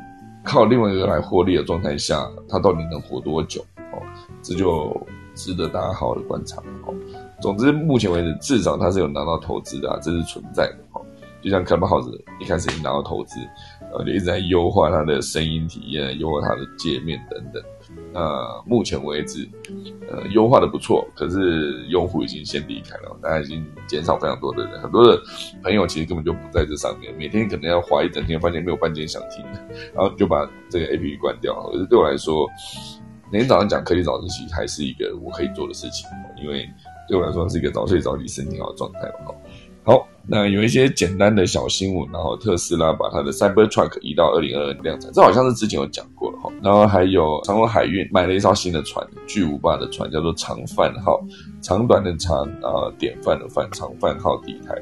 靠另外一个来获利的状态下，他到底能活多久？哦，这就值得大家好好的观察。哦，总之目前为止，至少他是有拿到投资的，啊这是存在的。哦，就像 Clubhouse 一开始已经拿到投资，呃，就一直在优化它的声音体验，优化它的界面等等。呃目前为止，呃，优化的不错，可是用户已经先离开了，大家已经减少非常多的人，很多的朋友其实根本就不在这上面，每天可能要滑一整天，发现没有半件想听，然后就把这个 A P P 关掉。可是对我来说，每天早上讲科技早自习还是一个我可以做的事情，因为对我来说是一个早睡早起、身体好的状态嘛。好，那有一些简单的小新闻，然后特斯拉把它的 Cybertruck 移到二零二二量产，这好像是之前有讲过了哈。然后还有长荣海运买了一艘新的船，巨无霸的船，叫做长帆号，长短的长啊，典范的范，长帆号底台，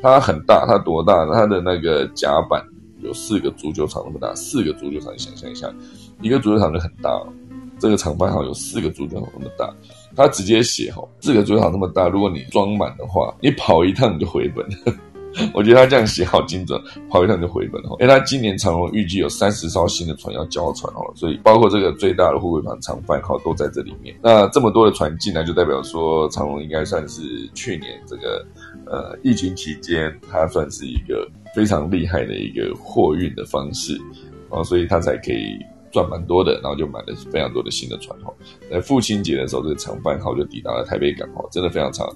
它很大，它多大？它的那个甲板有四个足球场那么大，四个足球场，你想象一下，一个足球场就很大了，这个长帆号有四个足球场那么大。他直接写哈，四个足场那么大，如果你装满的话，你跑一趟你就回本。(laughs) 我觉得他这样写好精准，跑一趟就回本哈。因为他今年长荣预计有三十艘新的船要交船哦，所以包括这个最大的货柜船长帆号都在这里面。那这么多的船进来，就代表说长荣应该算是去年这个呃疫情期间，它算是一个非常厉害的一个货运的方式啊，所以它才可以。赚蛮多的，然后就买了非常多的新的船哈。在父亲节的时候，这个长帆号就抵达了台北港哈，真的非常长。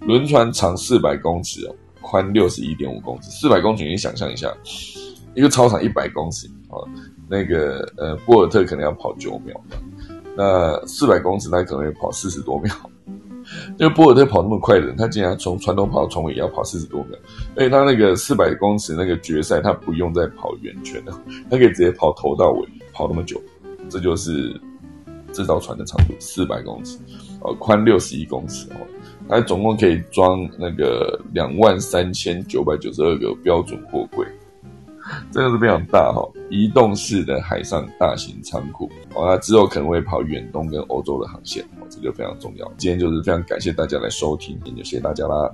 轮船长四百公尺哦，宽六十一点五公尺。四百公尺，你想象一下，一个操场一百公尺哦，那个呃波尔特可能要跑九秒，那四百公尺那可能要跑四十多秒。因为波尔特跑那么快的人，他竟然从传统跑到船尾也要跑四十多秒。而且他那个四百公尺那个决赛，他不用再跑圆圈了，他可以直接跑头到尾。跑那么久，这就是这艘船的长度四百公尺，哦，宽六十一公尺哦，它总共可以装那个两万三千九百九十二个标准货柜，真的是非常大哈，移动式的海上大型仓库哦，那之后可能会跑远东跟欧洲的航线哦，这就非常重要。今天就是非常感谢大家来收听，也就谢谢大家啦。